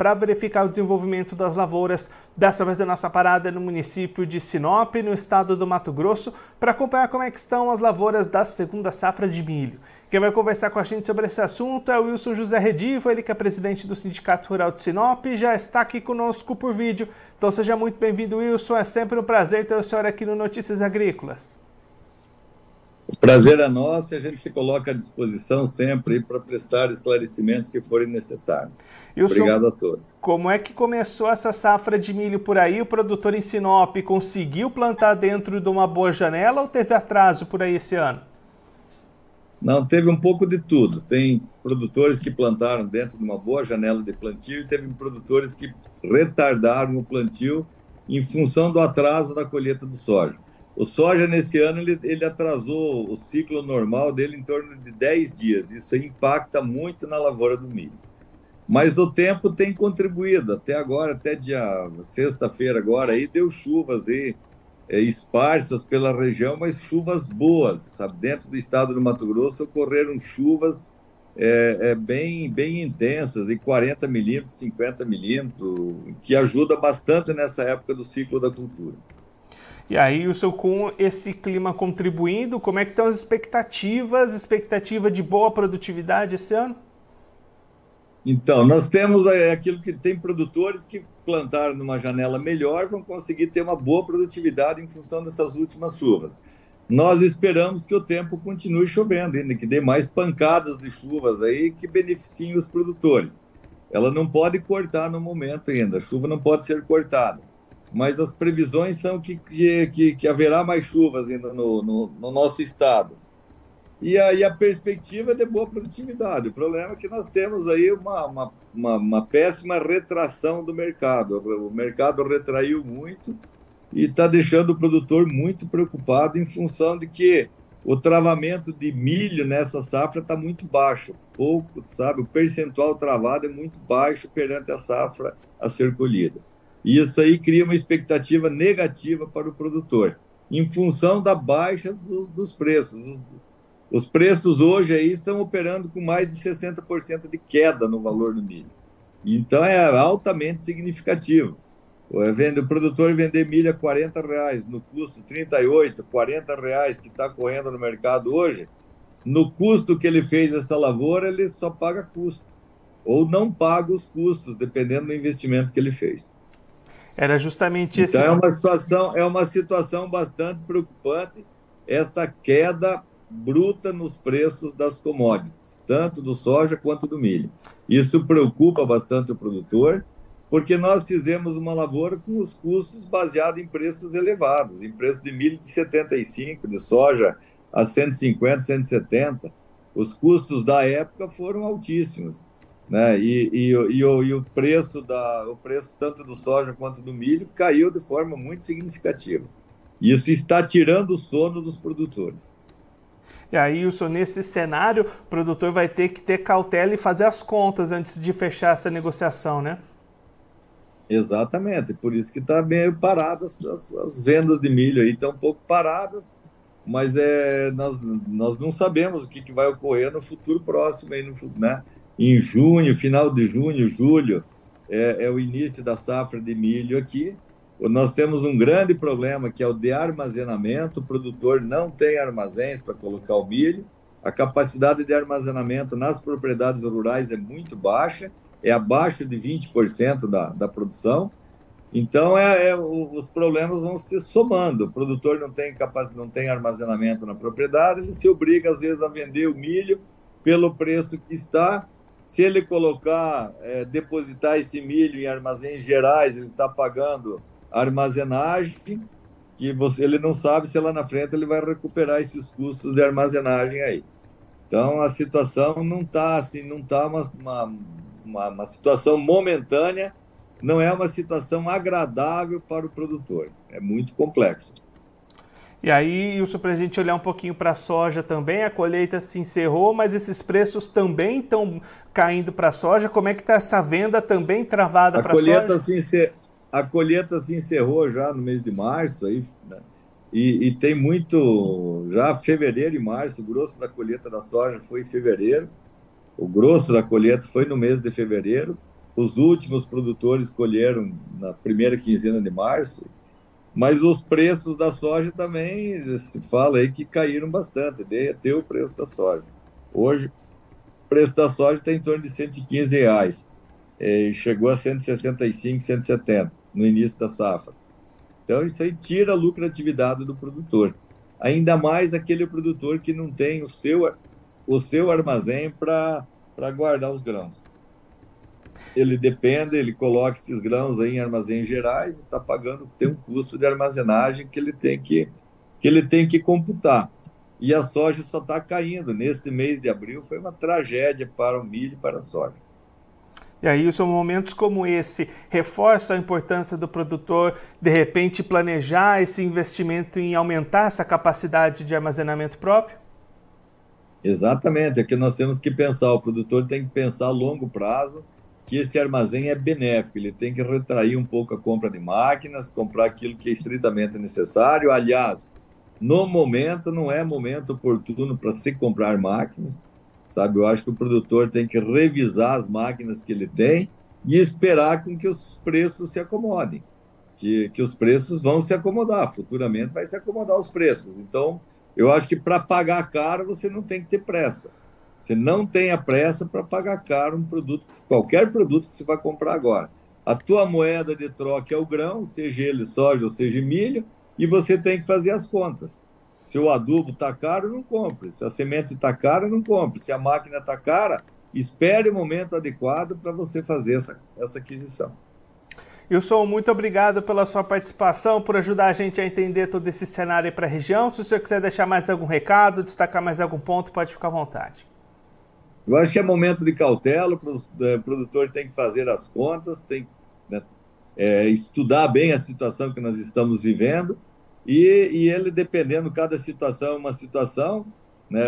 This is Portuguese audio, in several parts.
para verificar o desenvolvimento das lavouras. Dessa vez a nossa parada é no município de Sinop, no estado do Mato Grosso, para acompanhar como é que estão as lavouras da segunda safra de milho. Quem vai conversar com a gente sobre esse assunto é o Wilson José Redivo, ele que é presidente do Sindicato Rural de Sinop e já está aqui conosco por vídeo. Então seja muito bem-vindo, Wilson. É sempre um prazer ter o senhor aqui no Notícias Agrícolas. O prazer é nosso e a gente se coloca à disposição sempre para prestar esclarecimentos que forem necessários. Wilson, Obrigado a todos. Como é que começou essa safra de milho por aí? O produtor em Sinop conseguiu plantar dentro de uma boa janela ou teve atraso por aí esse ano? Não, teve um pouco de tudo. Tem produtores que plantaram dentro de uma boa janela de plantio e teve produtores que retardaram o plantio em função do atraso da colheita do soja. O soja, nesse ano, ele, ele atrasou o ciclo normal dele em torno de 10 dias. Isso impacta muito na lavoura do milho. Mas o tempo tem contribuído. Até agora, até dia sexta-feira agora, aí deu chuvas aí é, esparsas pela região, mas chuvas boas, sabe? Dentro do estado do Mato Grosso ocorreram chuvas é, é, bem, bem intensas, em 40 milímetros, 50 milímetros, que ajuda bastante nessa época do ciclo da cultura. E aí, seu com esse clima contribuindo, como é que estão as expectativas, expectativa de boa produtividade esse ano? Então, nós temos é, aquilo que tem produtores que plantaram numa janela melhor vão conseguir ter uma boa produtividade em função dessas últimas chuvas. Nós esperamos que o tempo continue chovendo, que dê mais pancadas de chuvas aí que beneficiem os produtores. Ela não pode cortar no momento ainda, a chuva não pode ser cortada. Mas as previsões são que, que, que, haverá mais chuvas ainda no, no, no nosso estado. E aí a perspectiva é de boa produtividade. O problema é que nós temos aí uma, uma, uma, uma péssima retração do mercado. O mercado retraiu muito e está deixando o produtor muito preocupado em função de que o travamento de milho nessa safra está muito baixo. Pouco, sabe? O percentual travado é muito baixo perante a safra a ser colhida. E isso aí cria uma expectativa negativa para o produtor, em função da baixa dos, dos preços. Os preços hoje aí estão operando com mais de 60% de queda no valor do milho. Então é altamente significativo. O produtor vender milho a 40 reais no custo 38, 40 reais que está correndo no mercado hoje, no custo que ele fez essa lavoura, ele só paga custo. Ou não paga os custos, dependendo do investimento que ele fez. Era justamente esse. Então é uma situação, é uma situação bastante preocupante essa queda bruta nos preços das commodities, tanto do soja quanto do milho. Isso preocupa bastante o produtor, porque nós fizemos uma lavoura com os custos baseados em preços elevados, em preço de milho de 75, de soja a 150, 170. Os custos da época foram altíssimos. Né? E, e, e, o, e o preço da o preço tanto do soja quanto do milho caiu de forma muito significativa. Isso está tirando o sono dos produtores. E aí, Wilson, nesse cenário, o produtor vai ter que ter cautela e fazer as contas antes de fechar essa negociação, né? Exatamente, por isso que está meio parado as, as, as, vendas de milho aí, estão um pouco paradas, mas é, nós, nós não sabemos o que, que vai ocorrer no futuro próximo, aí no, né? Em junho, final de junho, julho, é, é o início da safra de milho aqui, nós temos um grande problema que é o de armazenamento. O produtor não tem armazéns para colocar o milho. A capacidade de armazenamento nas propriedades rurais é muito baixa, é abaixo de 20% da, da produção. Então, é, é, os problemas vão se somando. O produtor não tem, não tem armazenamento na propriedade, ele se obriga, às vezes, a vender o milho pelo preço que está. Se ele colocar, é, depositar esse milho em armazéns gerais, ele está pagando armazenagem, que você, ele não sabe se lá na frente ele vai recuperar esses custos de armazenagem aí. Então a situação não está assim, não está uma, uma, uma, uma situação momentânea, não é uma situação agradável para o produtor, é muito complexa. E aí, Wilson, para a gente olhar um pouquinho para a soja também, a colheita se encerrou, mas esses preços também estão caindo para a soja. Como é que está essa venda também travada para a soja? Se encer a colheita se encerrou já no mês de março, aí, né? e, e, tem muito, já fevereiro e março, o grosso da colheita da soja foi em fevereiro, o grosso da colheita foi no mês de fevereiro, os últimos produtores colheram na primeira quinzena de março, mas os preços da soja também se fala aí que caíram bastante, até o preço da soja. Hoje, o preço da soja está em torno de 115 reais, é, chegou a 165, 170 no início da safra. Então, isso aí tira a lucratividade do produtor. Ainda mais aquele produtor que não tem o seu, o seu armazém para guardar os grãos ele depende, ele coloca esses grãos em armazéns gerais e está pagando, tem um custo de armazenagem que ele tem que, que, ele tem que computar. E a soja só está caindo. Neste mês de abril foi uma tragédia para o milho e para a soja. E aí são momentos como esse reforçam a importância do produtor de repente planejar esse investimento em aumentar essa capacidade de armazenamento próprio? Exatamente, é que nós temos que pensar, o produtor tem que pensar a longo prazo que esse armazém é benéfico, ele tem que retrair um pouco a compra de máquinas, comprar aquilo que é estritamente necessário. Aliás, no momento não é momento oportuno para se comprar máquinas, sabe? Eu acho que o produtor tem que revisar as máquinas que ele tem e esperar com que os preços se acomodem, que, que os preços vão se acomodar, futuramente vai se acomodar os preços. Então, eu acho que para pagar caro você não tem que ter pressa. Você não tenha pressa para pagar caro um produto, qualquer produto que você vai comprar agora. A tua moeda de troca é o grão, seja ele soja ou seja milho, e você tem que fazer as contas. Se o adubo está caro, não compre. Se a semente está cara, não compre. Se a máquina está cara, espere o momento adequado para você fazer essa, essa aquisição. Wilson, muito obrigado pela sua participação, por ajudar a gente a entender todo esse cenário para a região. Se o senhor quiser deixar mais algum recado, destacar mais algum ponto, pode ficar à vontade. Eu acho que é momento de cautela, o é, produtor tem que fazer as contas, tem que né, é, estudar bem a situação que nós estamos vivendo e, e ele, dependendo, cada situação é uma situação. Né,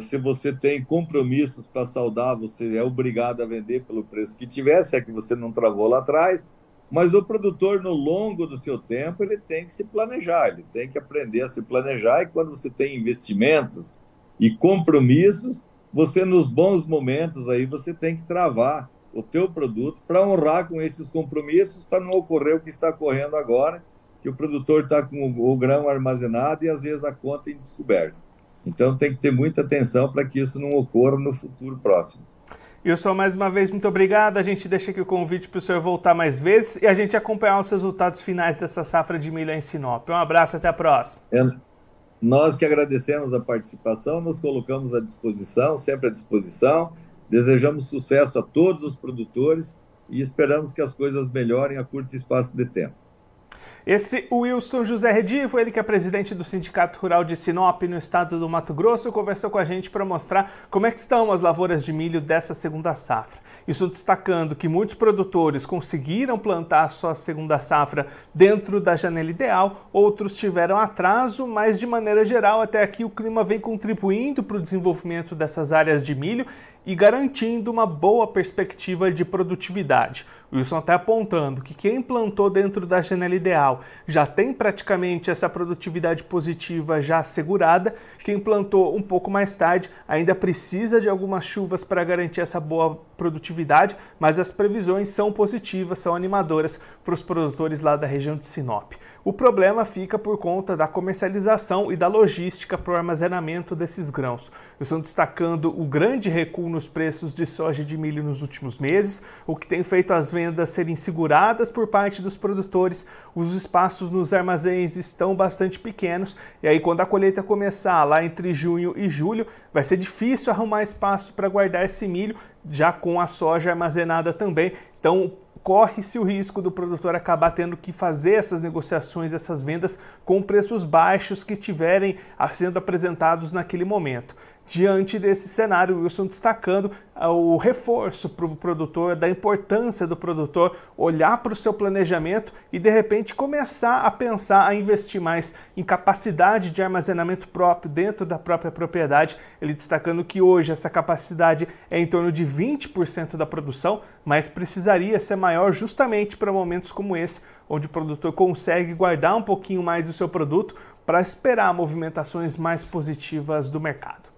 se você tem compromissos para saldar, você é obrigado a vender pelo preço que tiver, se é que você não travou lá atrás. Mas o produtor, no longo do seu tempo, ele tem que se planejar, ele tem que aprender a se planejar. E quando você tem investimentos e compromissos, você nos bons momentos aí você tem que travar o teu produto para honrar com esses compromissos para não ocorrer o que está ocorrendo agora, que o produtor está com o grão armazenado e às vezes a conta em descoberto. Então tem que ter muita atenção para que isso não ocorra no futuro próximo. Wilson, mais uma vez, muito obrigado. A gente deixa aqui o convite para o senhor voltar mais vezes e a gente acompanhar os resultados finais dessa safra de milho em Sinop. Um abraço, até a próxima. É. Nós que agradecemos a participação, nos colocamos à disposição, sempre à disposição. Desejamos sucesso a todos os produtores e esperamos que as coisas melhorem a curto espaço de tempo. Esse Wilson José Redivo, ele que é presidente do Sindicato Rural de Sinop, no estado do Mato Grosso, conversou com a gente para mostrar como é que estão as lavouras de milho dessa segunda safra. Isso destacando que muitos produtores conseguiram plantar a sua segunda safra dentro da janela ideal, outros tiveram atraso, mas de maneira geral até aqui o clima vem contribuindo para o desenvolvimento dessas áreas de milho e garantindo uma boa perspectiva de produtividade. Wilson está apontando que quem plantou dentro da janela ideal já tem praticamente essa produtividade positiva já assegurada. Quem plantou um pouco mais tarde ainda precisa de algumas chuvas para garantir essa boa produtividade, mas as previsões são positivas, são animadoras para os produtores lá da região de Sinop. O problema fica por conta da comercialização e da logística para o armazenamento desses grãos. Estão destacando o grande recuo nos preços de soja e de milho nos últimos meses, o que tem feito as vendas serem seguradas por parte dos produtores. Os espaços nos armazéns estão bastante pequenos e aí quando a colheita começar lá entre junho e julho, vai ser difícil arrumar espaço para guardar esse milho, já com a soja armazenada também. Então, corre-se o risco do produtor acabar tendo que fazer essas negociações, essas vendas com preços baixos que estiverem sendo apresentados naquele momento. Diante desse cenário. Wilson destacando ah, o reforço para o produtor, da importância do produtor olhar para o seu planejamento e de repente começar a pensar a investir mais em capacidade de armazenamento próprio dentro da própria propriedade. Ele destacando que hoje essa capacidade é em torno de 20% da produção, mas precisaria ser maior justamente para momentos como esse, onde o produtor consegue guardar um pouquinho mais do seu produto para esperar movimentações mais positivas do mercado.